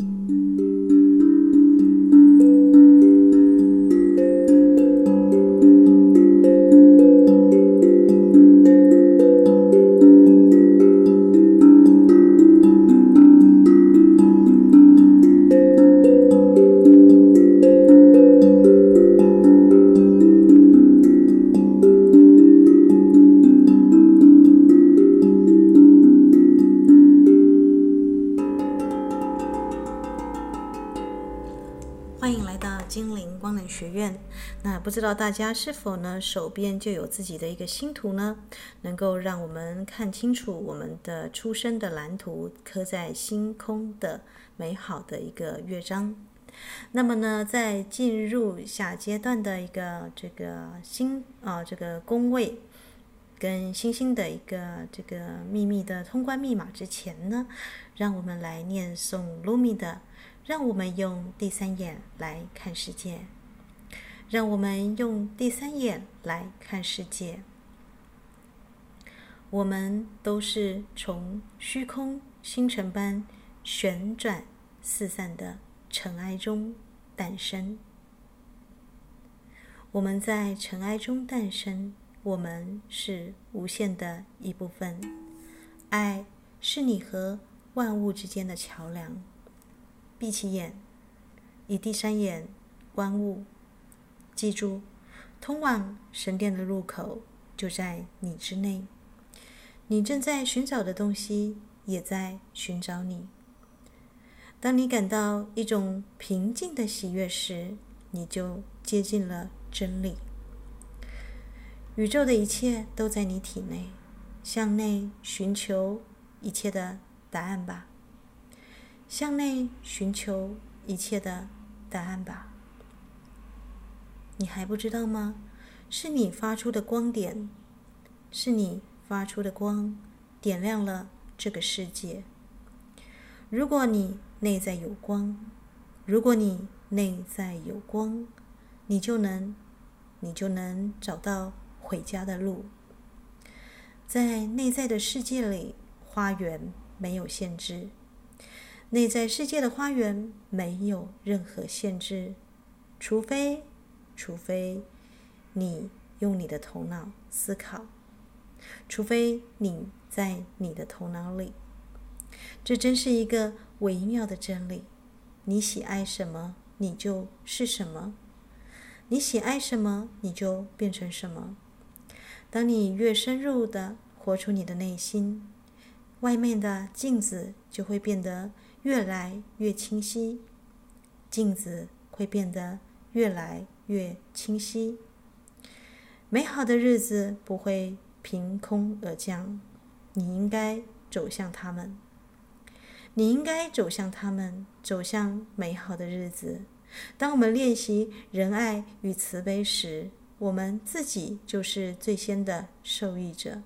不知大家是否呢，手边就有自己的一个星图呢？能够让我们看清楚我们的出生的蓝图，刻在星空的美好的一个乐章。那么呢，在进入下阶段的一个这个星啊，这个宫位跟星星的一个这个秘密的通关密码之前呢，让我们来念诵卢米的，让我们用第三眼来看世界。让我们用第三眼来看世界。我们都是从虚空星辰般旋转四散的尘埃中诞生。我们在尘埃中诞生，我们是无限的一部分。爱是你和万物之间的桥梁。闭起眼，以第三眼观物。记住，通往神殿的入口就在你之内。你正在寻找的东西也在寻找你。当你感到一种平静的喜悦时，你就接近了真理。宇宙的一切都在你体内，向内寻求一切的答案吧。向内寻求一切的答案吧。你还不知道吗？是你发出的光点，是你发出的光，点亮了这个世界。如果你内在有光，如果你内在有光，你就能，你就能找到回家的路。在内在的世界里，花园没有限制。内在世界的花园没有任何限制，除非。除非你用你的头脑思考，除非你在你的头脑里，这真是一个微妙的真理。你喜爱什么，你就是什么；你喜爱什么，你就变成什么。当你越深入的活出你的内心，外面的镜子就会变得越来越清晰，镜子会变得越来越清晰，美好的日子不会凭空而降，你应该走向他们，你应该走向他们，走向美好的日子。当我们练习仁爱与慈悲时，我们自己就是最先的受益者。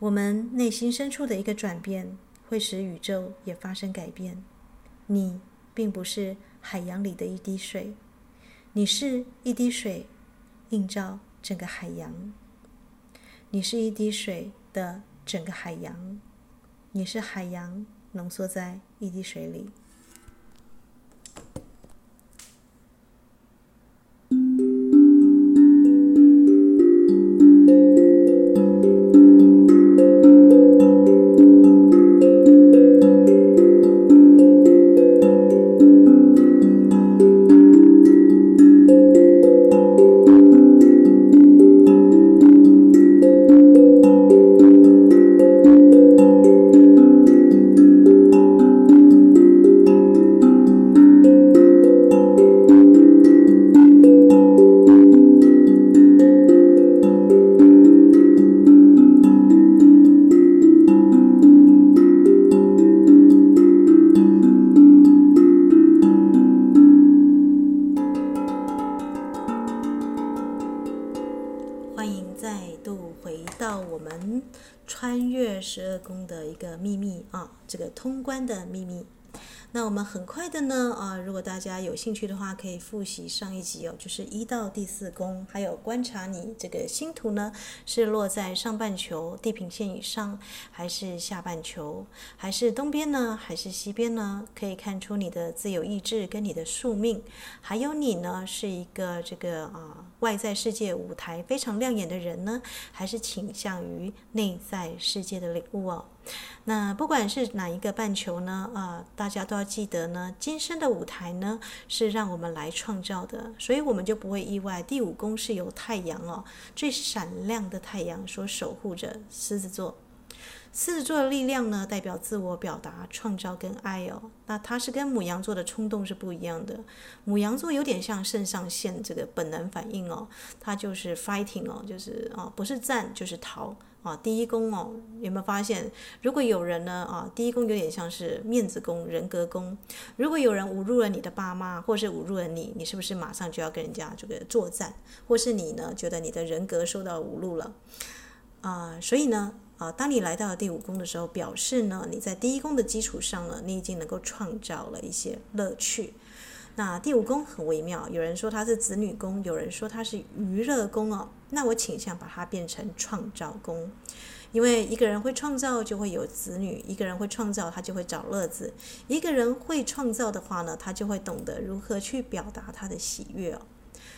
我们内心深处的一个转变，会使宇宙也发生改变。你并不是海洋里的一滴水。你是一滴水，映照整个海洋。你是一滴水的整个海洋。你是海洋浓缩在一滴水里。的呢，啊，如果大家有兴趣的话，可以复习上一集哦，就是一到第四宫，还有观察你这个星图呢，是落在上半球地平线以上，还是下半球，还是东边呢，还是西边呢？可以看出你的自由意志跟你的宿命，还有你呢，是一个这个啊外在世界舞台非常亮眼的人呢，还是倾向于内在世界的领悟哦。那不管是哪一个半球呢，啊、大家都要记得呢，今生的舞台呢是让我们来创造的，所以我们就不会意外。第五宫是由太阳哦，最闪亮的太阳所守护着狮子座。狮子座的力量呢，代表自我表达、创造跟爱哦。那它是跟母羊座的冲动是不一样的。母羊座有点像肾上腺这个本能反应哦，它就是 fighting 哦，就是啊，不是战就是逃啊。第一宫哦，有没有发现？如果有人呢啊，第一宫有点像是面子宫、人格宫。如果有人侮辱了你的爸妈，或是侮辱了你，你是不是马上就要跟人家这个作战？或是你呢，觉得你的人格受到侮辱了啊？所以呢？啊，当你来到了第五宫的时候，表示呢，你在第一宫的基础上呢，你已经能够创造了一些乐趣。那第五宫很微妙，有人说它是子女宫，有人说它是娱乐宫哦。那我倾向把它变成创造宫，因为一个人会创造，就会有子女；一个人会创造，他就会找乐子；一个人会创造的话呢，他就会懂得如何去表达他的喜悦哦。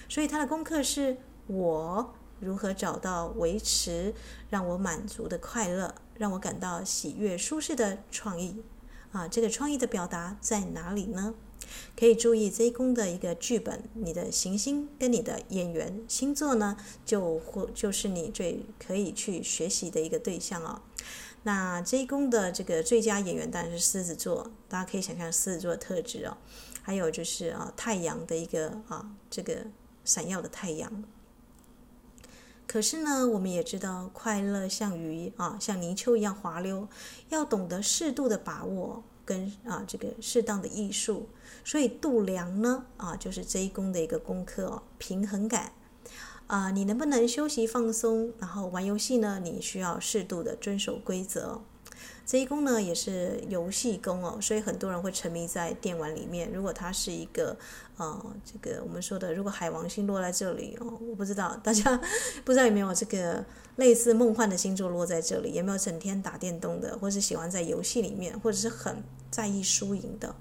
所以他的功课是我。如何找到维持让我满足的快乐，让我感到喜悦、舒适的创意啊？这个创意的表达在哪里呢？可以注意这一宫的一个剧本，你的行星跟你的演员星座呢，就或就是你最可以去学习的一个对象哦。那这一宫的这个最佳演员当然是狮子座，大家可以想象狮子座特质哦。还有就是啊，太阳的一个啊，这个闪耀的太阳。可是呢，我们也知道，快乐像鱼啊，像泥鳅一样滑溜，要懂得适度的把握跟啊这个适当的艺术。所以度量呢啊，就是这一宫的一个功课哦，平衡感啊，你能不能休息放松？然后玩游戏呢，你需要适度的遵守规则。这一宫呢也是游戏宫哦，所以很多人会沉迷在电玩里面。如果它是一个，呃，这个我们说的，如果海王星落在这里哦，我不知道大家 不知道有没有这个类似梦幻的星座落在这里，有没有整天打电动的，或是喜欢在游戏里面，或者是很在意输赢的。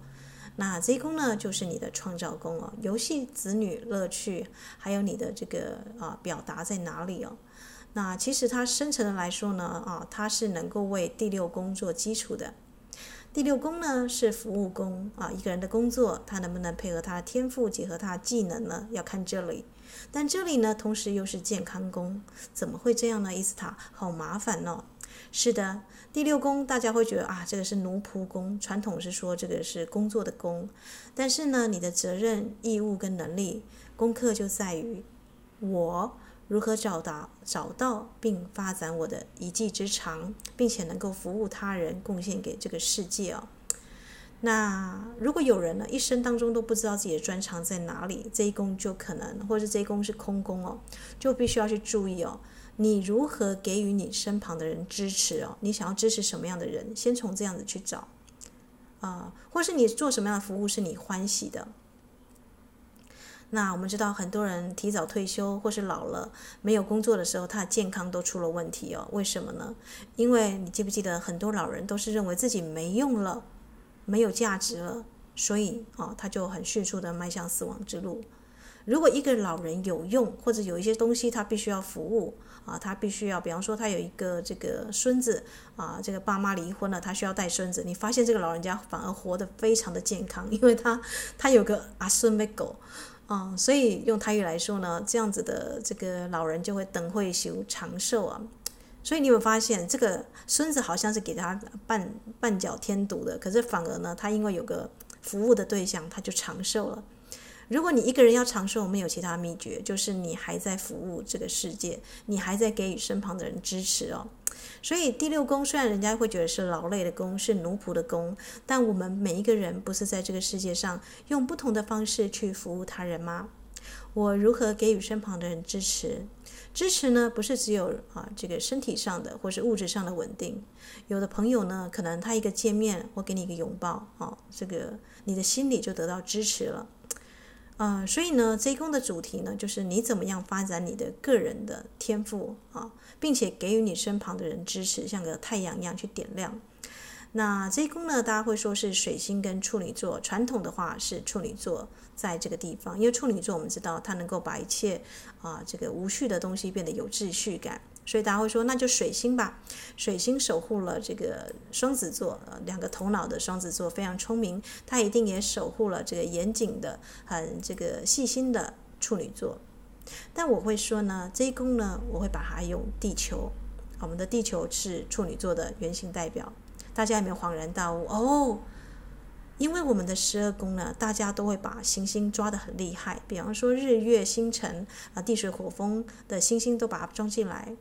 那这一宫呢，就是你的创造宫哦，游戏、子女、乐趣，还有你的这个啊表达在哪里哦。那其实它深层的来说呢，啊，它是能够为第六宫做基础的。第六宫呢是服务宫啊，一个人的工作他能不能配合他的天赋，结合他的技能呢？要看这里。但这里呢，同时又是健康宫，怎么会这样呢？伊斯塔，好麻烦哦。是的，第六宫大家会觉得啊，这个是奴仆宫，传统是说这个是工作的宫。但是呢，你的责任、义务跟能力，功课就在于我。如何找到、找到并发展我的一技之长，并且能够服务他人、贡献给这个世界哦？那如果有人呢，一生当中都不知道自己的专长在哪里，这一宫就可能，或者这一宫是空宫哦，就必须要去注意哦。你如何给予你身旁的人支持哦？你想要支持什么样的人？先从这样子去找啊、或是你做什么样的服务是你欢喜的？那我们知道，很多人提早退休或是老了没有工作的时候，他的健康都出了问题哦。为什么呢？因为你记不记得，很多老人都是认为自己没用了，没有价值了，所以哦，他就很迅速的迈向死亡之路。如果一个老人有用，或者有一些东西他必须要服务啊，他必须要，比方说他有一个这个孙子啊，这个爸妈离婚了，他需要带孙子，你发现这个老人家反而活得非常的健康，因为他他有个阿孙没狗。啊、所以用泰语来说呢，这样子的这个老人就会等会修长寿啊。所以你有没有发现，这个孙子好像是给他绊绊脚添堵的，可是反而呢，他因为有个服务的对象，他就长寿了。如果你一个人要长寿，没有其他秘诀，就是你还在服务这个世界，你还在给予身旁的人支持哦。所以第六宫虽然人家会觉得是劳累的宫，是奴仆的宫，但我们每一个人不是在这个世界上用不同的方式去服务他人吗？我如何给予身旁的人支持？支持呢，不是只有啊这个身体上的或是物质上的稳定。有的朋友呢，可能他一个见面，我给你一个拥抱，啊，这个你的心里就得到支持了。嗯、呃，所以呢，这一宫的主题呢，就是你怎么样发展你的个人的天赋啊，并且给予你身旁的人支持，像个太阳一样去点亮。那这一宫呢，大家会说是水星跟处女座，传统的话是处女座在这个地方，因为处女座我们知道它能够把一切啊这个无序的东西变得有秩序感，所以大家会说那就水星吧。水星守护了这个双子座，呃，两个头脑的双子座非常聪明，它一定也守护了这个严谨的、很这个细心的处女座。但我会说呢，这一宫呢，我会把它用地球，我们的地球是处女座的原型代表。大家有没有恍然大悟哦？因为我们的十二宫呢，大家都会把行星抓得很厉害，比方说日月星辰啊，地水火风的星星都把它装进来。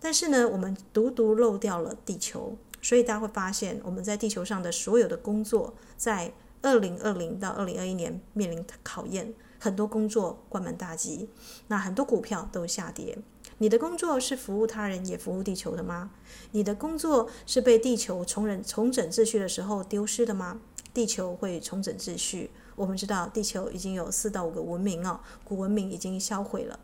但是呢，我们独独漏掉了地球，所以大家会发现，我们在地球上的所有的工作，在二零二零到二零二一年面临考验，很多工作关门大吉，那很多股票都下跌。你的工作是服务他人，也服务地球的吗？你的工作是被地球重整重整秩序的时候丢失的吗？地球会重整秩序。我们知道，地球已经有四到五个文明哦，古文明已经销毁了。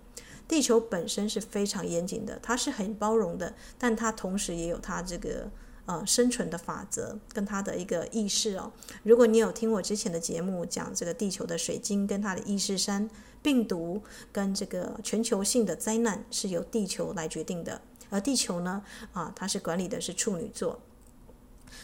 地球本身是非常严谨的，它是很包容的，但它同时也有它这个呃生存的法则跟它的一个意识哦。如果你有听我之前的节目讲这个地球的水晶跟它的意识山。病毒跟这个全球性的灾难是由地球来决定的，而地球呢，啊，它是管理的是处女座。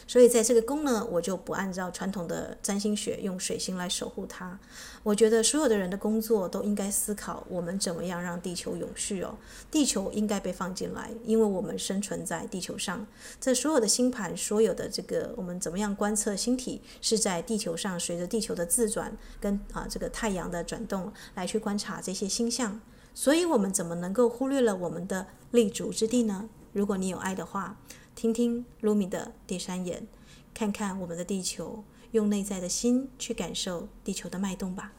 所以在这个宫呢，我就不按照传统的占星学用水星来守护它。我觉得所有的人的工作都应该思考，我们怎么样让地球永续哦。地球应该被放进来，因为我们生存在地球上。这所有的星盘，所有的这个我们怎么样观测星体，是在地球上随着地球的自转跟啊这个太阳的转动来去观察这些星象。所以我们怎么能够忽略了我们的立足之地呢？如果你有爱的话。听听卢米的第三眼，看看我们的地球，用内在的心去感受地球的脉动吧。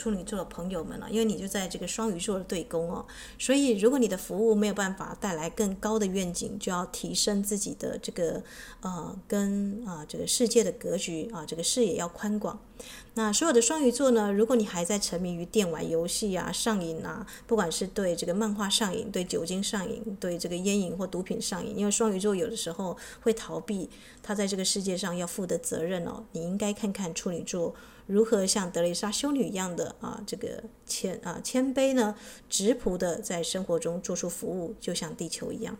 处女座的朋友们了，因为你就在这个双鱼座的对宫哦，所以如果你的服务没有办法带来更高的愿景，就要提升自己的这个呃跟啊、这个世界的格局啊，这个视野要宽广。那所有的双鱼座呢，如果你还在沉迷于电玩游戏啊、上瘾啊，不管是对这个漫画上瘾、对酒精上瘾、对这个烟瘾或毒品上瘾，因为双鱼座有的时候会逃避他在这个世界上要负的责任哦，你应该看看处女座。如何像德蕾莎修女一样的啊，这个谦啊谦卑呢，直朴的在生活中做出服务，就像地球一样。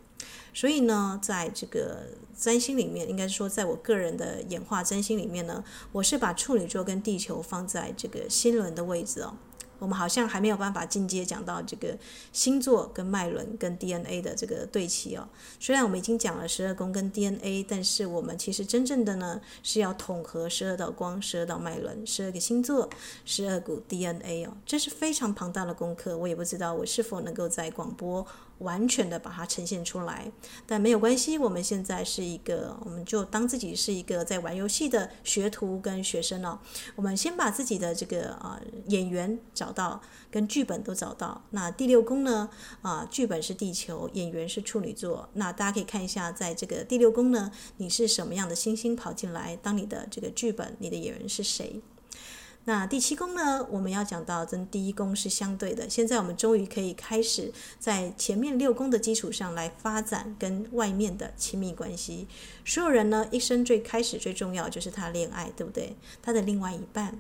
所以呢，在这个占星里面，应该说，在我个人的演化占星里面呢，我是把处女座跟地球放在这个心轮的位置哦。我们好像还没有办法进阶讲到这个星座跟脉轮跟 DNA 的这个对齐哦。虽然我们已经讲了十二宫跟 DNA，但是我们其实真正的呢是要统合十二道光、十二道脉轮、十二个星座、十二股 DNA 哦。这是非常庞大的功课，我也不知道我是否能够在广播。完全的把它呈现出来，但没有关系。我们现在是一个，我们就当自己是一个在玩游戏的学徒跟学生哦。我们先把自己的这个啊演员找到，跟剧本都找到。那第六宫呢啊，剧本是地球，演员是处女座。那大家可以看一下，在这个第六宫呢，你是什么样的星星跑进来？当你的这个剧本，你的演员是谁？那第七宫呢，我们要讲到跟第一宫是相对的。现在我们终于可以开始在前面六宫的基础上来发展跟外面的亲密关系。所有人呢，一生最开始最重要就是他恋爱，对不对？他的另外一半，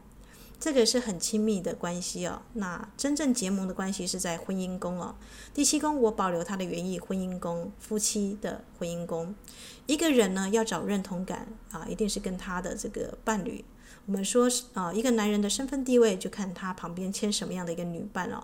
这个是很亲密的关系哦。那真正结盟的关系是在婚姻宫哦。第七宫我保留它的原意，婚姻宫，夫妻的婚姻宫。一个人呢，要找认同感啊，一定是跟他的这个伴侣。我们说啊，一个男人的身份地位就看他旁边牵什么样的一个女伴哦。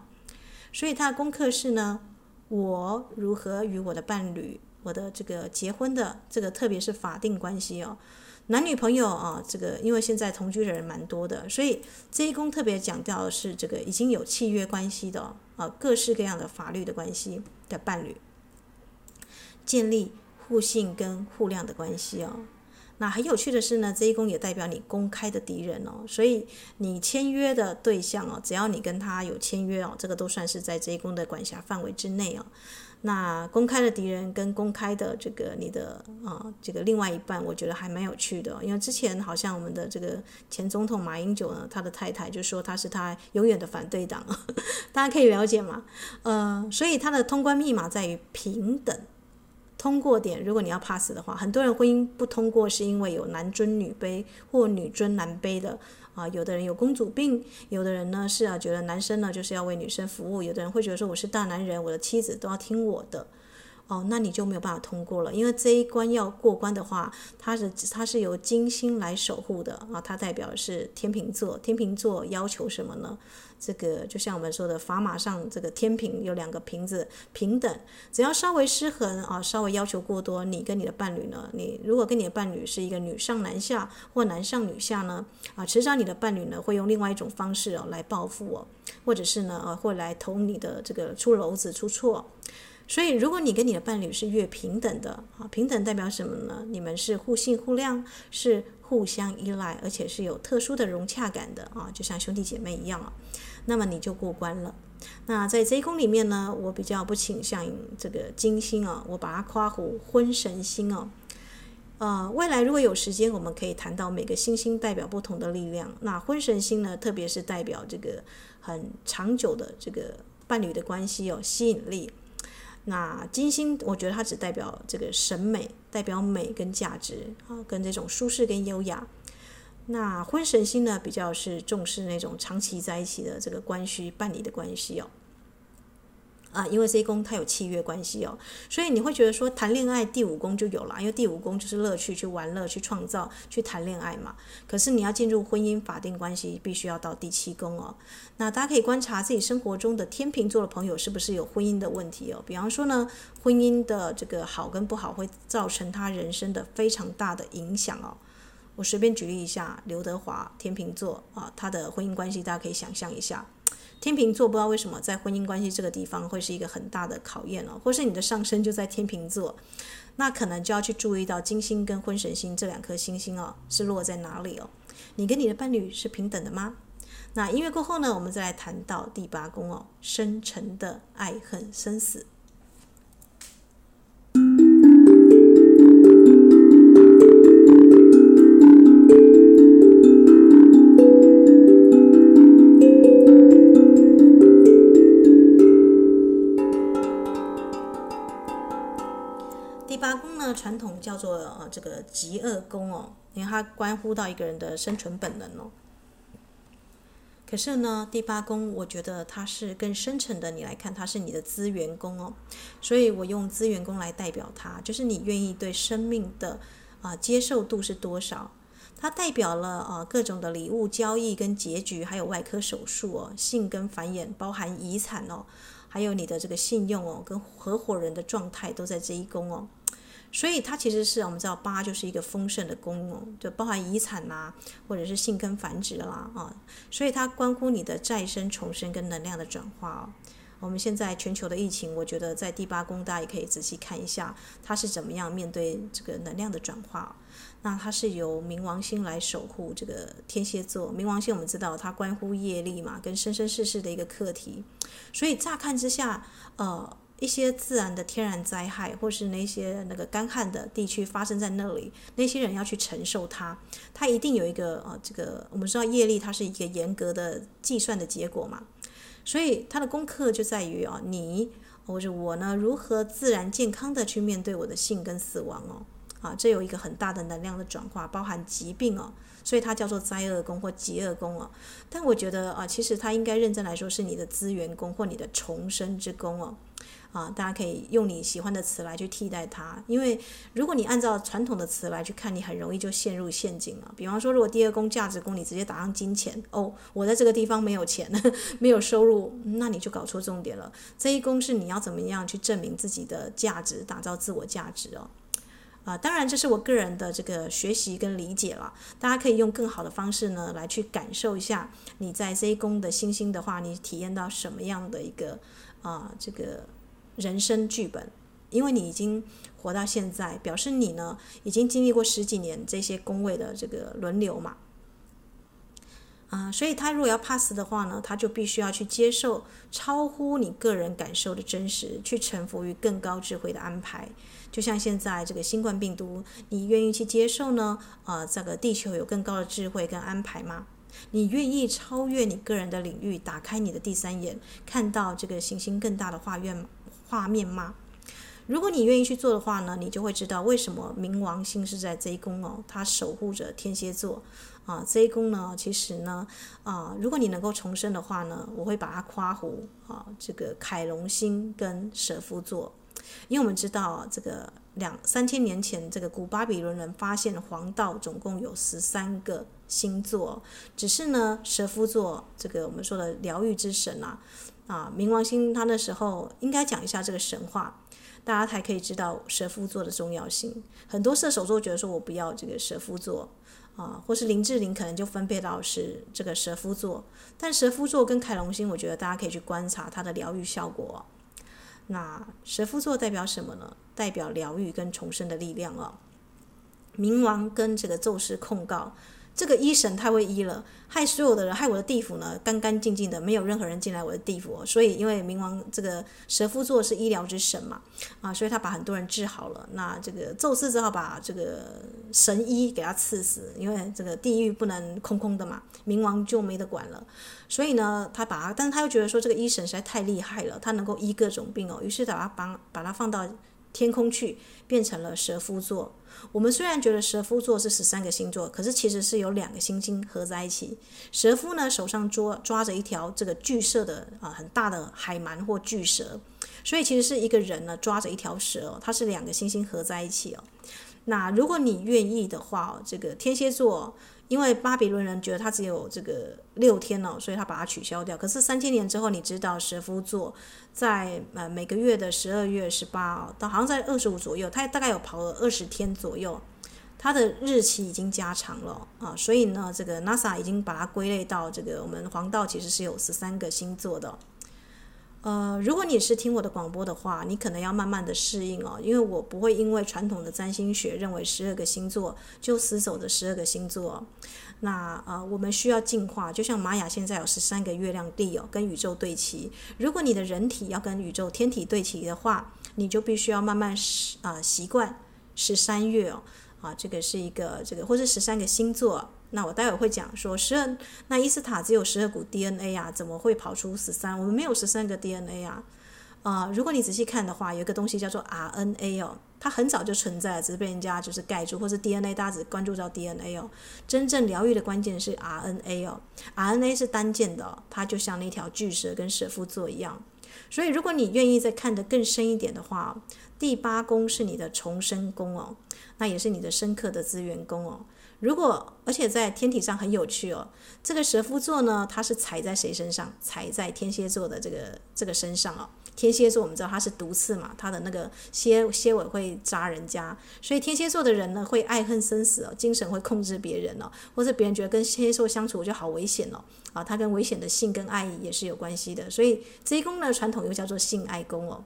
所以他的功课是呢，我如何与我的伴侣我的这个结婚的这个，特别是法定关系哦，男女朋友啊，这个因为现在同居的人蛮多的，所以这一宫特别讲到的是这个已经有契约关系的啊，各式各样的法律的关系的伴侣，建立互信跟互谅的关系哦。那很有趣的是呢，这一宫也代表你公开的敌人哦，所以你签约的对象哦，只要你跟他有签约哦，这个都算是在这一宫的管辖范围之内哦。那公开的敌人跟公开的这个你的啊这个另外一半，我觉得还蛮有趣的，因为之前好像我们的这个前总统马英九呢，他的太太就说他是他永远的反对党，大家可以了解吗？呃，所以他的通关密码在于平等。通过点，如果你要 pass 的话，很多人婚姻不通过是因为有男尊女卑或女尊男卑的啊，有的人有公主病，有的人呢是啊觉得男生呢就是要为女生服务，有的人会觉得说我是大男人，我的妻子都要听我的。哦，那你就没有办法通过了，因为这一关要过关的话，它是它是由金星来守护的啊，它代表是天秤座。天秤座要求什么呢？这个就像我们说的，砝码上这个天平有两个瓶子，平等，只要稍微失衡啊，稍微要求过多，你跟你的伴侣呢，你如果跟你的伴侣是一个女上男下或男上女下呢，啊，迟早你的伴侣呢会用另外一种方式哦来报复哦，或者是呢呃会来投你的这个出篓子出错。所以，如果你跟你的伴侣是越平等的啊，平等代表什么呢？你们是互信互谅，是互相依赖，而且是有特殊的融洽感的啊，就像兄弟姐妹一样啊。那么你就过关了。那在这一宫里面呢，我比较不倾向于这个金星啊，我把它夸胡婚神星哦。呃，未来如果有时间，我们可以谈到每个星星代表不同的力量。那婚神星呢，特别是代表这个很长久的这个伴侣的关系哦，吸引力。那金星，我觉得它只代表这个审美，代表美跟价值啊，跟这种舒适跟优雅。那婚神星呢，比较是重视那种长期在一起的这个关系、伴侣的关系哦。啊，因为这一宫它有契约关系哦，所以你会觉得说谈恋爱第五宫就有了，因为第五宫就是乐趣、去玩乐、去创造、去谈恋爱嘛。可是你要进入婚姻法定关系，必须要到第七宫哦。那大家可以观察自己生活中的天秤座的朋友是不是有婚姻的问题哦。比方说呢，婚姻的这个好跟不好会造成他人生的非常大的影响哦。我随便举例一下，刘德华天秤座啊，他的婚姻关系大家可以想象一下。天秤座不知道为什么在婚姻关系这个地方会是一个很大的考验哦，或是你的上升就在天秤座，那可能就要去注意到金星跟婚神星这两颗星星哦是落在哪里哦？你跟你的伴侣是平等的吗？那音乐过后呢，我们再来谈到第八宫哦，深沉的爱恨生死。叫做呃这个极恶宫哦，因为它关乎到一个人的生存本能哦。可是呢，第八宫我觉得它是更深层的，你来看它是你的资源宫哦，所以我用资源宫来代表它，就是你愿意对生命的啊、接受度是多少。它代表了啊、各种的礼物交易跟结局，还有外科手术哦，性跟繁衍，包含遗产哦，还有你的这个信用哦，跟合伙人的状态都在这一宫哦。所以它其实是我们知道八就是一个丰盛的宫哦，就包含遗产呐、啊，或者是性跟繁殖啦啊，所以它关乎你的再生、重生跟能量的转化哦。我们现在全球的疫情，我觉得在第八宫大家也可以仔细看一下，它是怎么样面对这个能量的转化。那它是由冥王星来守护这个天蝎座，冥王星我们知道它关乎业力嘛，跟生生世世的一个课题。所以乍看之下，呃。一些自然的天然灾害，或是那些那个干旱的地区发生在那里，那些人要去承受它，它一定有一个呃，这个我们知道业力，它是一个严格的计算的结果嘛，所以它的功课就在于啊，你或者我呢，如何自然健康的去面对我的性跟死亡哦，啊，这有一个很大的能量的转化，包含疾病哦，所以它叫做灾厄宫或疾厄宫哦。但我觉得啊，其实它应该认真来说是你的资源宫或你的重生之宫哦。啊，大家可以用你喜欢的词来去替代它，因为如果你按照传统的词来去看，你很容易就陷入陷阱了。比方说，如果第二宫价值宫你直接打上金钱，哦，我在这个地方没有钱，没有收入，那你就搞错重点了。这一宫是你要怎么样去证明自己的价值，打造自我价值哦。啊，当然这是我个人的这个学习跟理解了，大家可以用更好的方式呢来去感受一下你在这一宫的星星的话，你体验到什么样的一个啊这个。人生剧本，因为你已经活到现在，表示你呢已经经历过十几年这些宫位的这个轮流嘛，啊、所以他如果要 pass 的话呢，他就必须要去接受超乎你个人感受的真实，去臣服于更高智慧的安排。就像现在这个新冠病毒，你愿意去接受呢？啊、呃，这个地球有更高的智慧跟安排吗？你愿意超越你个人的领域，打开你的第三眼，看到这个行星更大的画面吗？画面吗？如果你愿意去做的话呢，你就会知道为什么冥王星是在这一宫哦，它守护着天蝎座啊。这一宫呢，其实呢啊，如果你能够重生的话呢，我会把它夸胡啊，这个凯龙星跟蛇夫座，因为我们知道这个两三千年前这个古巴比伦人发现黄道总共有十三个星座，只是呢蛇夫座这个我们说的疗愈之神啊。啊，冥王星他那时候应该讲一下这个神话，大家才可以知道蛇夫座的重要性。很多射手座觉得说我不要这个蛇夫座啊，或是林志玲可能就分配到是这个蛇夫座。但蛇夫座跟凯龙星，我觉得大家可以去观察它的疗愈效果。那蛇夫座代表什么呢？代表疗愈跟重生的力量哦。冥王跟这个宙斯控告。这个医神太会医了，害所有的人，害我的地府呢干干净净的，没有任何人进来我的地府。所以，因为冥王这个蛇夫座是医疗之神嘛，啊，所以他把很多人治好了。那这个宙斯只好把这个神医给他赐死，因为这个地狱不能空空的嘛，冥王就没得管了。所以呢，他把他，但是他又觉得说这个医神实在太厉害了，他能够医各种病哦，于是把他帮把他放到天空去，变成了蛇夫座。我们虽然觉得蛇夫座是十三个星座，可是其实是有两个星星合在一起。蛇夫呢，手上抓抓着一条这个巨蛇的啊很大的海蛮或巨蛇，所以其实是一个人呢抓着一条蛇，它是两个星星合在一起哦。那如果你愿意的话，这个天蝎座。因为巴比伦人觉得他只有这个六天哦，所以他把它取消掉。可是三千年之后，你知道蛇夫座在呃每个月的十二月十八哦，到好像在二十五左右，他大概有跑了二十天左右，他的日期已经加长了啊。所以呢，这个 NASA 已经把它归类到这个我们黄道其实是有十三个星座的。呃，如果你是听我的广播的话，你可能要慢慢的适应哦，因为我不会因为传统的占星学认为十二个星座就死守的十二个星座。那、呃，我们需要进化，就像玛雅现在有十三个月亮地哦，跟宇宙对齐。如果你的人体要跟宇宙天体对齐的话，你就必须要慢慢习啊、习惯十三月哦，啊，这个是一个这个或是十三个星座。那我待会会讲说十二，那伊斯塔只有十二股 DNA 啊，怎么会跑出十三？我们没有十三个 DNA 啊。啊、如果你仔细看的话，有一个东西叫做 RNA 哦，它很早就存在了，只是被人家就是盖住，或是 DNA 大家只关注到 DNA 哦。真正疗愈的关键是 RNA 哦，RNA 是单键的、它就像那条巨蛇跟蛇夫座一样。所以如果你愿意再看得更深一点的话，第八宫是你的重生宫哦，那也是你的深刻的资源宫哦。如果而且在天体上很有趣哦，这个蛇夫座呢，它是踩在谁身上？踩在天蝎座的这个这个身上哦。天蝎座我们知道它是毒刺嘛，它的那个蝎蝎尾会扎人家，所以天蝎座的人呢会爱恨生死哦，精神会控制别人哦，或者别人觉得跟天蝎座相处就好危险哦，啊，它跟危险的性跟爱也是有关系的，所以这一宫呢传统又叫做性爱宫哦。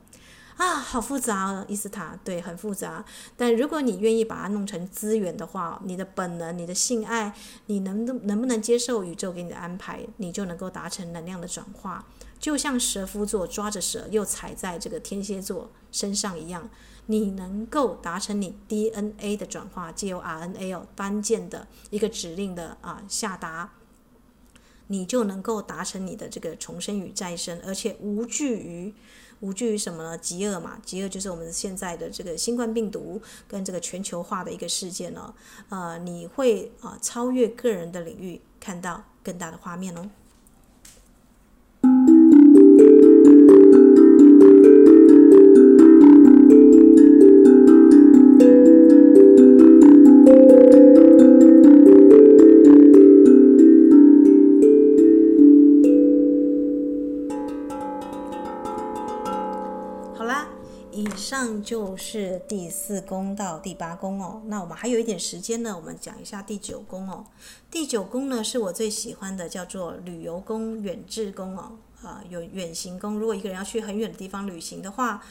啊，好复杂哦，伊斯塔，对，很复杂。但如果你愿意把它弄成资源的话，你的本能、你的性爱，你能能不能接受宇宙给你的安排，你就能够达成能量的转化。就像蛇夫座抓着蛇又踩在这个天蝎座身上一样，你能够达成你 DNA 的转化，借由 RNA 哦单键的一个指令的啊下达，你就能够达成你的这个重生与再生，而且无惧于。无惧于什么呢？极恶嘛，极恶就是我们现在的这个新冠病毒跟这个全球化的一个事件呢、哦。呃，你会啊、呃、超越个人的领域，看到更大的画面哦。就是第四宫到第八宫哦，那我们还有一点时间呢，我们讲一下第九宫哦。第九宫呢是我最喜欢的，叫做旅游宫、远志宫哦，啊，有远行宫。如果一个人要去很远的地方旅行的话。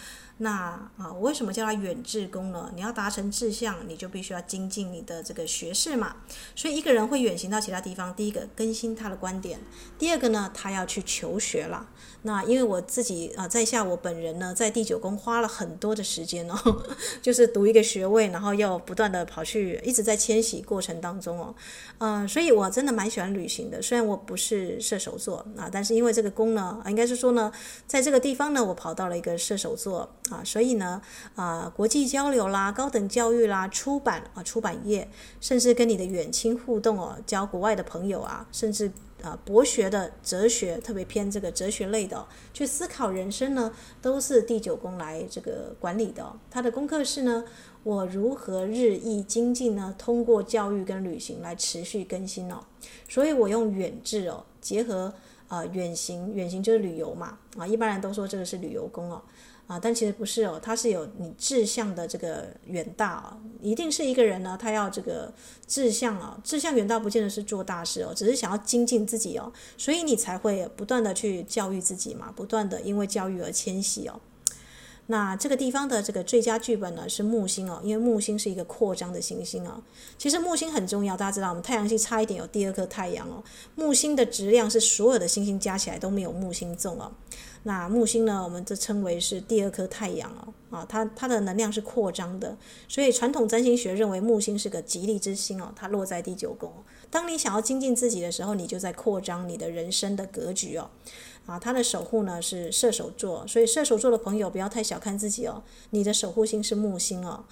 那啊，我为什么叫它远志宫呢？你要达成志向，你就必须要精进你的这个学识嘛。所以一个人会远行到其他地方，第一个更新他的观点，第二个呢，他要去求学了。那因为我自己啊，在下我本人呢，在第九宫花了很多的时间哦，就是读一个学位，然后要不断的跑去，一直在迁徙过程当中哦，嗯，所以我真的蛮喜欢旅行的。虽然我不是射手座啊，但是因为这个宫呢，应该是说呢，在这个地方呢，我跑到了一个射手座。啊，所以呢，啊，国际交流啦，高等教育啦，出版啊，出版业，甚至跟你的远亲互动哦，交国外的朋友啊，甚至啊，博学的哲学，特别偏这个哲学类的，去思考人生呢，都是第九宫来这个管理的，他的功课是呢，我如何日益精进呢？通过教育跟旅行来持续更新哦。所以我用远志哦，结合啊远行，远行就是旅游嘛，啊，一般人都说这个是旅游宫哦。啊，但其实不是哦，它是有你志向的这个远大啊，一定是一个人呢，他要这个志向啊，志向远大不见得是做大事哦，只是想要精进自己哦，所以你才会不断的去教育自己嘛，不断的因为教育而迁徙哦。那这个地方的这个最佳剧本呢是木星哦，因为木星是一个扩张的行星哦。其实木星很重要，大家知道我们太阳系差一点有第二颗太阳哦。木星的质量是所有的星星加起来都没有木星重哦。那木星呢，我们这称为是第二颗太阳哦，啊，它它的能量是扩张的，所以传统占星学认为木星是个吉利之星哦，它落在第九宫。当你想要精进自己的时候，你就在扩张你的人生的格局哦，啊，它的守护呢是射手座，所以射手座的朋友不要太小看自己哦，你的守护星是木星哦。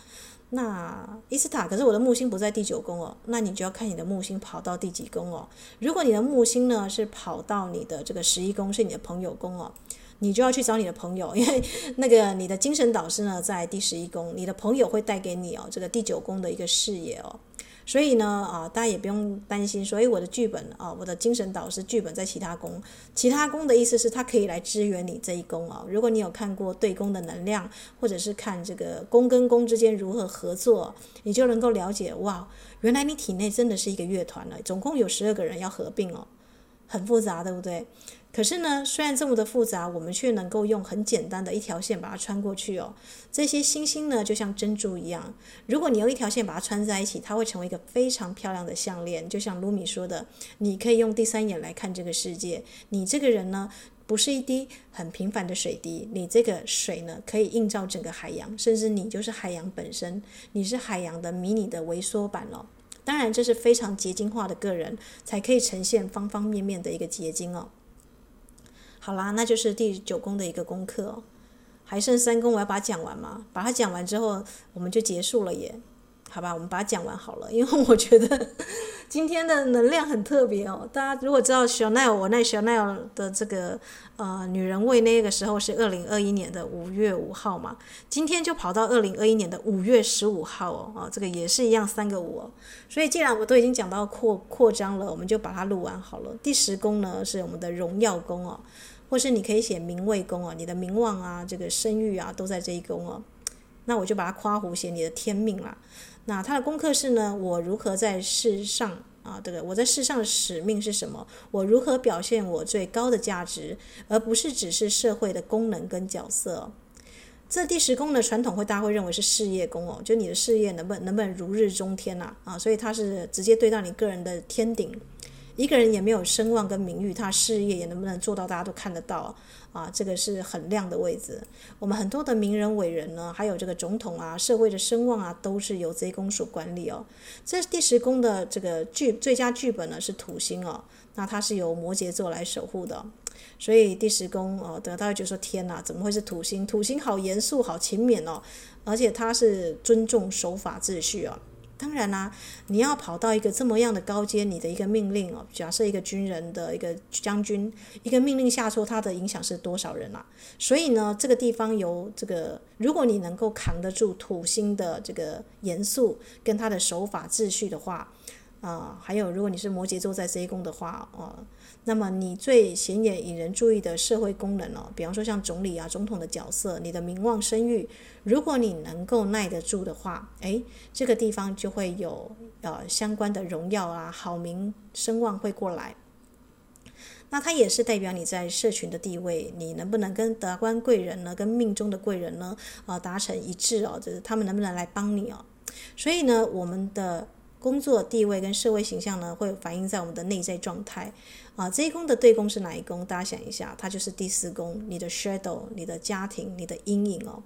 那伊斯塔，可是我的木星不在第九宫哦，那你就要看你的木星跑到第几宫哦。如果你的木星呢是跑到你的这个十一宫，是你的朋友宫哦，你就要去找你的朋友，因为那个你的精神导师呢在第十一宫，你的朋友会带给你哦这个第九宫的一个视野哦。所以呢，啊，大家也不用担心。所以我的剧本啊，我的精神导师剧本在其他宫，其他宫的意思是它可以来支援你这一宫啊。如果你有看过对宫的能量，或者是看这个宫跟宫之间如何合作，你就能够了解，哇，原来你体内真的是一个乐团了，总共有十二个人要合并哦，很复杂，对不对？可是呢，虽然这么的复杂，我们却能够用很简单的一条线把它穿过去哦。这些星星呢，就像珍珠一样，如果你用一条线把它穿在一起，它会成为一个非常漂亮的项链。就像卢米说的，你可以用第三眼来看这个世界。你这个人呢，不是一滴很平凡的水滴，你这个水呢，可以映照整个海洋，甚至你就是海洋本身，你是海洋的迷你的微缩版了哦。当然，这是非常结晶化的个人才可以呈现方方面面的一个结晶哦。好啦，那就是第九宫的一个功课哦，还剩三宫，我要把它讲完嘛？把它讲完之后，我们就结束了耶。好吧，我们把它讲完好了，因为我觉得 今天的能量很特别哦。大家如果知道 Chanel，我那 Chanel 的这个呃女人味，那个时候是二零二一年的五月五号嘛，今天就跑到二零二一年的五月十五号哦，啊，这个也是一样三个五哦。所以既然我都已经讲到扩扩张了，我们就把它录完好了。第十宫呢是我们的荣耀宫哦。或是你可以写名位宫哦，你的名望啊，这个声誉啊，都在这一宫哦。那我就把它夸胡写你的天命啦。那它的功课是呢，我如何在世上啊，这个我在世上的使命是什么？我如何表现我最高的价值，而不是只是社会的功能跟角色。这第十宫呢，传统会大家会认为是事业宫哦，就你的事业能不能能不能如日中天呐啊，啊，所以它是直接对到你个人的天顶。一个人也没有声望跟名誉，他事业也能不能做到大家都看得到啊？这个是很亮的位置。我们很多的名人伟人呢，还有这个总统啊，社会的声望啊，都是由这一宫所管理哦。这第十宫的这个剧最佳剧本呢是土星哦，那它是由摩羯座来守护的。所以第十宫哦，得到就说天哪，怎么会是土星？土星好严肃，好勤勉哦，而且他是尊重守法秩序哦。当然啦，你要跑到一个这么样的高阶，你的一个命令哦，假设一个军人的一个将军，一个命令下出，他的影响是多少人啊？所以呢，这个地方由这个，如果你能够扛得住土星的这个严肃跟他的守法秩序的话。啊、呃，还有，如果你是摩羯座在这一宫的话，哦、那么你最显眼引人注意的社会功能哦，比方说像总理啊、总统的角色，你的名望声誉，如果你能够耐得住的话，诶，这个地方就会有呃相关的荣耀啊、好名声望会过来。那它也是代表你在社群的地位，你能不能跟达官贵人呢，跟命中的贵人呢，啊、达成一致哦，就是他们能不能来帮你哦？所以呢，我们的。工作地位跟社会形象呢，会反映在我们的内在状态啊。这一宫的对宫是哪一宫？大家想一下，它就是第四宫，你的 shadow，你的家庭，你的阴影哦。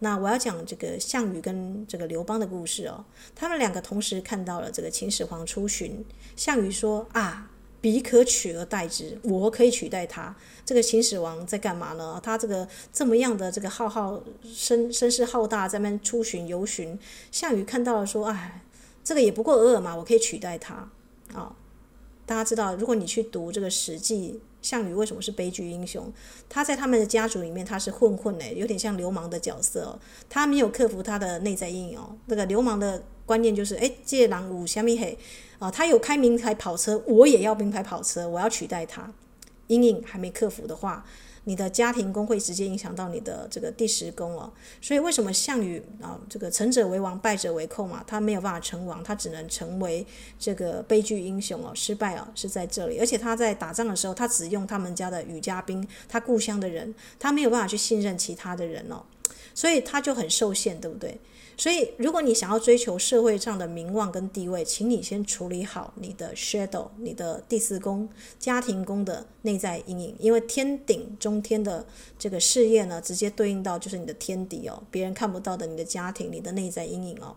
那我要讲这个项羽跟这个刘邦的故事哦。他们两个同时看到了这个秦始皇出巡，项羽说啊，彼可取而代之，我可以取代他。这个秦始皇在干嘛呢？他这个这么样的这个浩浩声声势浩大，在那边出巡游巡，项羽看到了说，哎。这个也不过尔尔嘛，我可以取代他啊、哦！大家知道，如果你去读这个《史记》，项羽为什么是悲剧英雄？他在他们的家族里面，他是混混诶，有点像流氓的角色、哦。他没有克服他的内在阴影哦。那个流氓的观念就是，哎，借狼五虾米黑啊！他有开名牌跑车，我也要名牌跑车，我要取代他。阴影还没克服的话。你的家庭宫会直接影响到你的这个第十宫哦，所以为什么项羽啊，这个成者为王，败者为寇嘛，他没有办法成王，他只能成为这个悲剧英雄哦，失败哦，是在这里，而且他在打仗的时候，他只用他们家的羽家兵，他故乡的人，他没有办法去信任其他的人哦，所以他就很受限，对不对？所以，如果你想要追求社会上的名望跟地位，请你先处理好你的 shadow，你的第四宫家庭宫的内在阴影，因为天顶中天的这个事业呢，直接对应到就是你的天敌哦，别人看不到的你的家庭，你的内在阴影哦，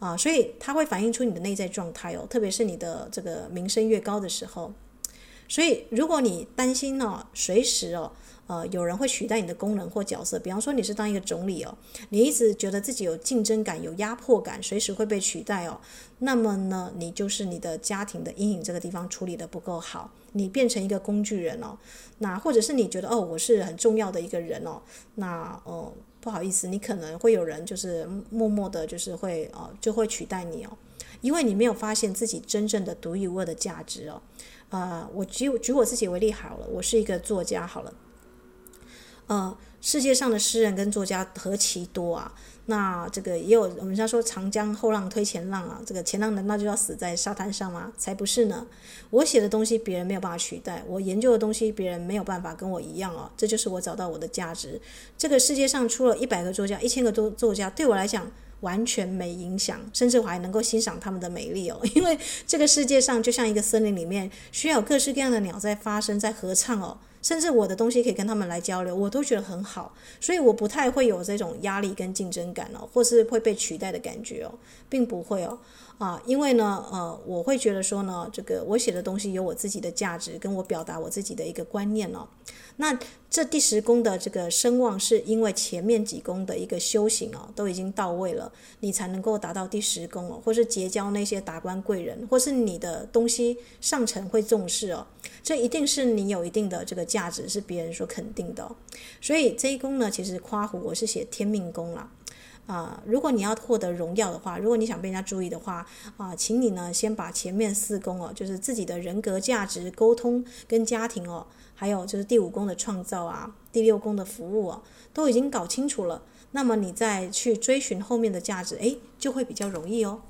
啊，所以它会反映出你的内在状态哦，特别是你的这个名声越高的时候，所以如果你担心呢、哦，随时哦。呃，有人会取代你的功能或角色，比方说你是当一个总理哦，你一直觉得自己有竞争感、有压迫感，随时会被取代哦。那么呢，你就是你的家庭的阴影这个地方处理得不够好，你变成一个工具人哦。那或者是你觉得哦，我是很重要的一个人哦，那哦不好意思，你可能会有人就是默默的，就是会哦就会取代你哦，因为你没有发现自己真正的独一无二的价值哦。呃，我举举我自己为例好了，我是一个作家好了。呃，世界上的诗人跟作家何其多啊！那这个也有我们常说“长江后浪推前浪”啊，这个前浪难道就要死在沙滩上吗？才不是呢！我写的东西别人没有办法取代，我研究的东西别人没有办法跟我一样哦。这就是我找到我的价值。这个世界上出了一百个作家、一千个多作家，对我来讲完全没影响，甚至我还能够欣赏他们的美丽哦。因为这个世界上就像一个森林里面，需要各式各样的鸟在发声、在合唱哦。甚至我的东西可以跟他们来交流，我都觉得很好，所以我不太会有这种压力跟竞争感哦，或是会被取代的感觉哦，并不会哦。啊，因为呢，呃，我会觉得说呢，这个我写的东西有我自己的价值，跟我表达我自己的一个观念哦。那这第十宫的这个声望，是因为前面几宫的一个修行哦，都已经到位了，你才能够达到第十宫哦，或是结交那些达官贵人，或是你的东西上层会重视哦。这一定是你有一定的这个价值，是别人所肯定的。所以这一宫呢，其实夸胡我是写天命宫啦。啊，如果你要获得荣耀的话，如果你想被人家注意的话，啊，请你呢先把前面四宫哦，就是自己的人格价值、沟通跟家庭哦，还有就是第五宫的创造啊，第六宫的服务哦，都已经搞清楚了，那么你再去追寻后面的价值，诶，就会比较容易哦。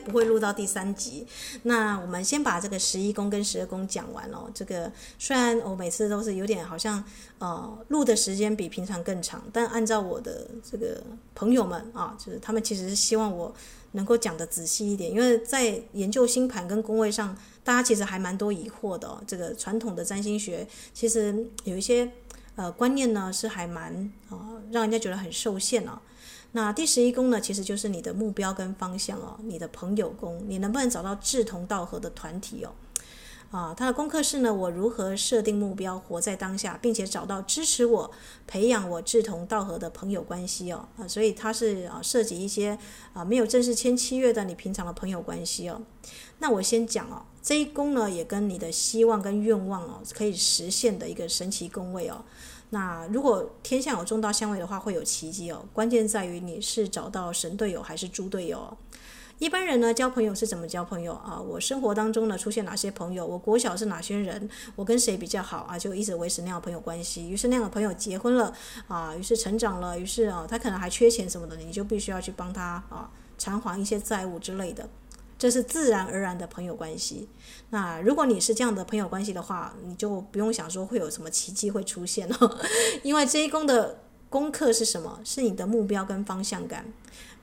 不会录到第三集。那我们先把这个十一宫跟十二宫讲完哦。这个虽然我每次都是有点好像呃录的时间比平常更长，但按照我的这个朋友们啊，就是他们其实是希望我能够讲得仔细一点，因为在研究星盘跟宫位上，大家其实还蛮多疑惑的哦。这个传统的占星学其实有一些呃观念呢是还蛮啊、呃、让人家觉得很受限哦。那第十一宫呢，其实就是你的目标跟方向哦，你的朋友宫，你能不能找到志同道合的团体哦？啊，他的功课是呢，我如何设定目标，活在当下，并且找到支持我、培养我志同道合的朋友关系哦。啊，所以他是啊，涉及一些啊没有正式签契约的你平常的朋友关系哦。那我先讲哦，这一宫呢，也跟你的希望跟愿望哦，可以实现的一个神奇宫位哦。那如果天象有中道相位的话，会有奇迹哦。关键在于你是找到神队友还是猪队友。一般人呢，交朋友是怎么交朋友啊？我生活当中呢，出现哪些朋友？我国小是哪些人？我跟谁比较好啊？就一直维持那样朋友关系。于是那样的朋友结婚了啊，于是成长了，于是啊，他可能还缺钱什么的，你就必须要去帮他啊偿还一些债务之类的。这是自然而然的朋友关系。那如果你是这样的朋友关系的话，你就不用想说会有什么奇迹会出现了，因为这一宫的功课是什么？是你的目标跟方向感。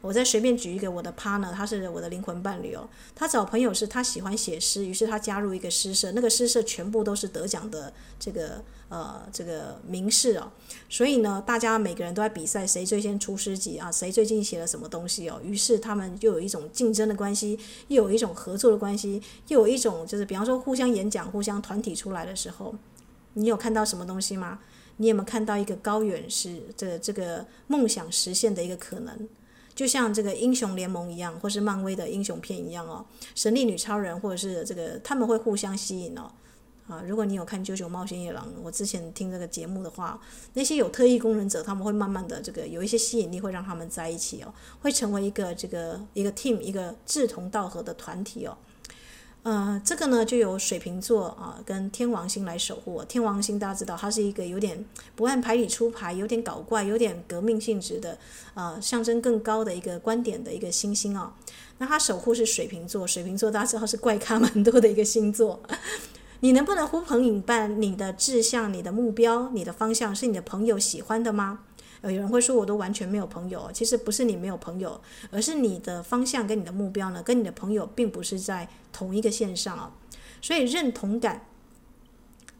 我再随便举一个我的 partner，他是我的灵魂伴侣哦。他找朋友是他喜欢写诗，于是他加入一个诗社，那个诗社全部都是得奖的这个呃这个名士哦。所以呢，大家每个人都在比赛谁最先出诗集啊，谁最近写了什么东西哦。于是他们就有一种竞争的关系，又有一种合作的关系，又有一种就是比方说互相演讲、互相团体出来的时候，你有看到什么东西吗？你有没有看到一个高远是这、这个梦想实现的一个可能？就像这个英雄联盟一样，或是漫威的英雄片一样哦，神力女超人，或者是这个他们会互相吸引哦。啊，如果你有看《九九冒险野狼》，我之前听这个节目的话，那些有特异功能者，他们会慢慢的这个有一些吸引力，会让他们在一起哦，会成为一个这个一个 team，一个志同道合的团体哦。呃，这个呢，就由水瓶座啊跟天王星来守护。天王星大家知道，它是一个有点不按牌理出牌，有点搞怪，有点革命性质的，呃，象征更高的一个观点的一个星星啊。那它守护是水瓶座，水瓶座大家知道是怪咖蛮多的一个星座。你能不能呼朋引伴？你的志向、你的目标、你的方向是你的朋友喜欢的吗？有人会说，我都完全没有朋友。其实不是你没有朋友，而是你的方向跟你的目标呢，跟你的朋友并不是在同一个线上啊。所以认同感，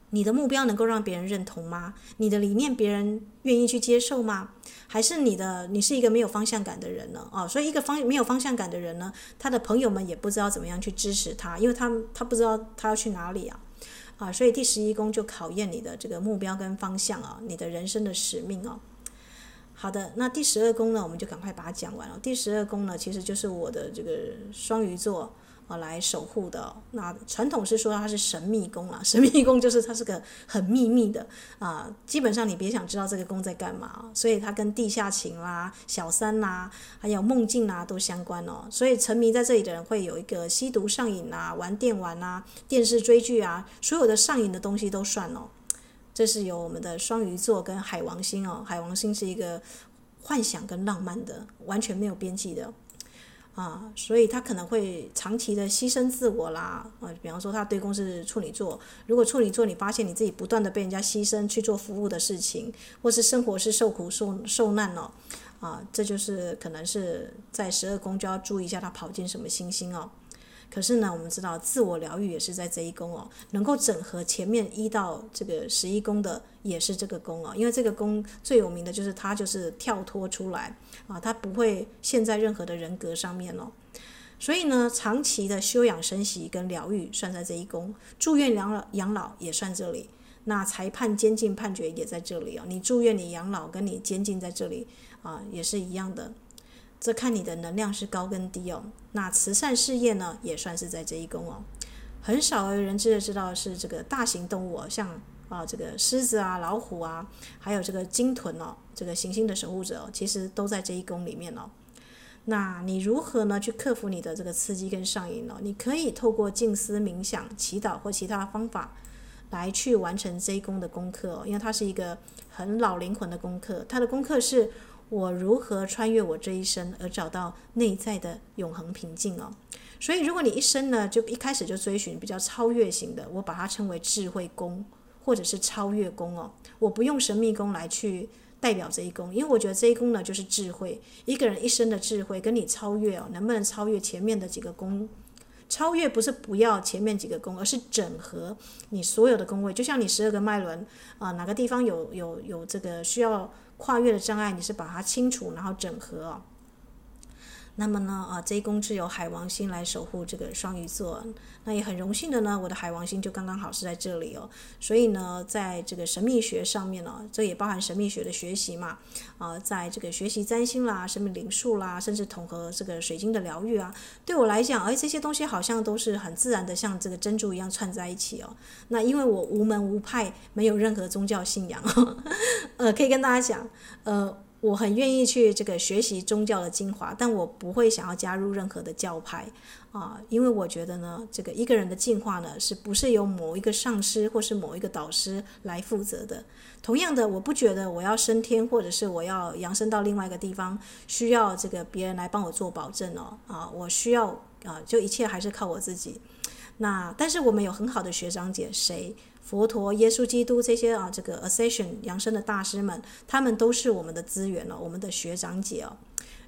你的目标能够让别人认同吗？你的理念别人愿意去接受吗？还是你的你是一个没有方向感的人呢？啊，所以一个方没有方向感的人呢，他的朋友们也不知道怎么样去支持他，因为他他不知道他要去哪里啊。啊，所以第十一宫就考验你的这个目标跟方向啊，你的人生的使命啊。好的，那第十二宫呢，我们就赶快把它讲完了。第十二宫呢，其实就是我的这个双鱼座啊来守护的。那传统是说它是神秘宫啊，神秘宫就是它是个很秘密的啊，基本上你别想知道这个宫在干嘛。所以它跟地下情啦、小三啦，还有梦境啦都相关哦。所以沉迷在这里的人会有一个吸毒上瘾啊、玩电玩啊、电视追剧啊，所有的上瘾的东西都算哦。这是由我们的双鱼座跟海王星哦，海王星是一个幻想跟浪漫的，完全没有边际的啊，所以他可能会长期的牺牲自我啦啊，比方说他对宫是处女座，如果处女座你发现你自己不断的被人家牺牲去做服务的事情，或是生活是受苦受受难哦啊，这就是可能是在十二宫就要注意一下他跑进什么星星哦。可是呢，我们知道自我疗愈也是在这一宫哦，能够整合前面一到这个十一宫的也是这个宫哦，因为这个宫最有名的就是它就是跳脱出来啊，它不会陷在任何的人格上面哦，所以呢，长期的休养生息跟疗愈算在这一宫，住院养老养老也算这里，那裁判监禁判决也在这里哦，你住院你养老跟你监禁在这里啊也是一样的。这看你的能量是高跟低哦。那慈善事业呢，也算是在这一宫哦。很少有人知的知道是这个大型动物哦，像啊这个狮子啊、老虎啊，还有这个鲸豚哦，这个行星的守护者哦，其实都在这一宫里面哦。那你如何呢去克服你的这个刺激跟上瘾呢？你可以透过静思冥想、祈祷或其他方法来去完成这一宫的功课哦，因为它是一个很老灵魂的功课，它的功课是。我如何穿越我这一生而找到内在的永恒平静哦？所以如果你一生呢，就一开始就追寻比较超越型的，我把它称为智慧宫或者是超越宫哦，我不用神秘宫来去代表这一宫，因为我觉得这一宫呢就是智慧，一个人一生的智慧跟你超越哦，能不能超越前面的几个宫？超越不是不要前面几个宫，而是整合你所有的宫位，就像你十二个脉轮啊，哪个地方有有有这个需要跨越的障碍，你是把它清除，然后整合。那么呢，啊，这一宫是由海王星来守护这个双鱼座，那也很荣幸的呢，我的海王星就刚刚好是在这里哦，所以呢，在这个神秘学上面呢，这也包含神秘学的学习嘛，啊，在这个学习占星啦、生命灵数啦，甚至统合这个水晶的疗愈啊，对我来讲，哎，这些东西好像都是很自然的，像这个珍珠一样串在一起哦。那因为我无门无派，没有任何宗教信仰，呃，可以跟大家讲，呃。我很愿意去这个学习宗教的精华，但我不会想要加入任何的教派啊，因为我觉得呢，这个一个人的进化呢，是不是由某一个上师或是某一个导师来负责的？同样的，我不觉得我要升天或者是我要扬升到另外一个地方，需要这个别人来帮我做保证哦啊，我需要啊，就一切还是靠我自己。那但是我们有很好的学长姐，谁？佛陀、耶稣基督这些啊，这个 Ascension 扬升的大师们，他们都是我们的资源了，我们的学长姐哦。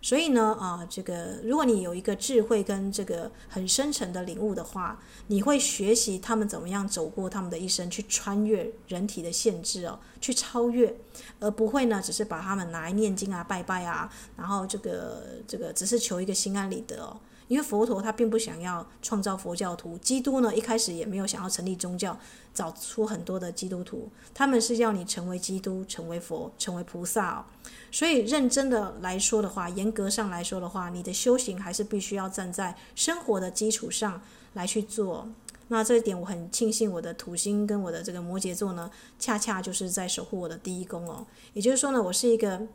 所以呢，啊，这个如果你有一个智慧跟这个很深沉的领悟的话，你会学习他们怎么样走过他们的一生，去穿越人体的限制哦，去超越，而不会呢，只是把他们拿来念经啊、拜拜啊，然后这个这个只是求一个心安理得哦。因为佛陀他并不想要创造佛教徒，基督呢一开始也没有想要成立宗教，找出很多的基督徒，他们是要你成为基督，成为佛，成为菩萨哦。所以认真的来说的话，严格上来说的话，你的修行还是必须要站在生活的基础上来去做。那这一点我很庆幸，我的土星跟我的这个摩羯座呢，恰恰就是在守护我的第一宫哦。也就是说呢，我是一个。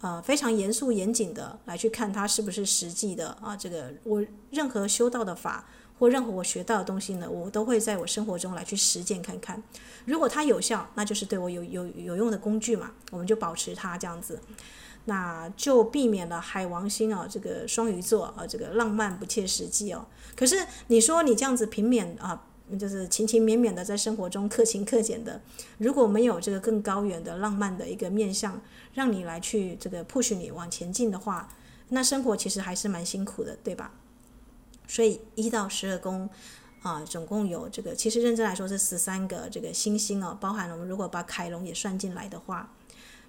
呃，非常严肃严谨的来去看它是不是实际的啊？这个我任何修道的法或任何我学到的东西呢，我都会在我生活中来去实践看看。如果它有效，那就是对我有有有用的工具嘛，我们就保持它这样子，那就避免了海王星啊，这个双鱼座啊，这个浪漫不切实际哦。可是你说你这样子平免啊。就是勤勤勉勉的在生活中克勤克俭的，如果没有这个更高远的浪漫的一个面向，让你来去这个 push 你往前进的话，那生活其实还是蛮辛苦的，对吧？所以一到十二宫啊，总共有这个，其实认真来说是十三个这个星星哦，包含了我们如果把凯龙也算进来的话。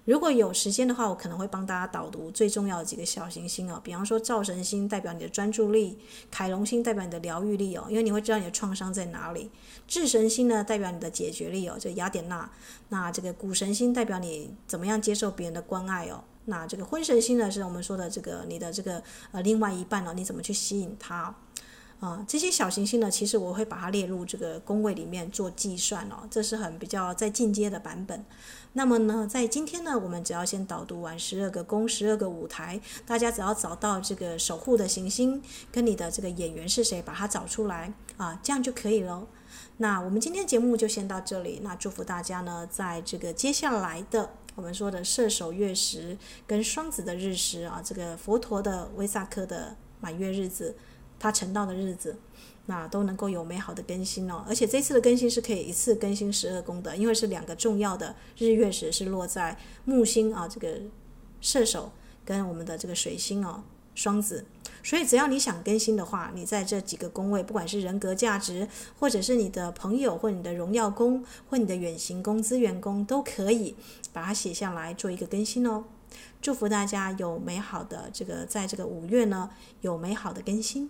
如果有时间的话，我可能会帮大家导读最重要的几个小行星哦。比方说，灶神星代表你的专注力，凯龙星代表你的疗愈力哦，因为你会知道你的创伤在哪里。智神星呢，代表你的解决力哦，就雅典娜。那这个谷神星代表你怎么样接受别人的关爱哦。那这个婚神星呢，是我们说的这个你的这个呃另外一半哦，你怎么去吸引他？啊，这些小行星呢，其实我会把它列入这个宫位里面做计算哦，这是很比较在进阶的版本。那么呢，在今天呢，我们只要先导读完十二个宫、十二个舞台，大家只要找到这个守护的行星跟你的这个演员是谁，把它找出来啊，这样就可以了。那我们今天节目就先到这里。那祝福大家呢，在这个接下来的我们说的射手月食跟双子的日食啊，这个佛陀的维萨克的满月日子。他成道的日子，那都能够有美好的更新哦。而且这次的更新是可以一次更新十二宫的，因为是两个重要的日月食是落在木星啊，这个射手跟我们的这个水星哦，双子。所以只要你想更新的话，你在这几个宫位，不管是人格价值，或者是你的朋友，或你的荣耀宫，或你的远行工、资员工，都可以把它写下来做一个更新哦。祝福大家有美好的这个，在这个五月呢，有美好的更新。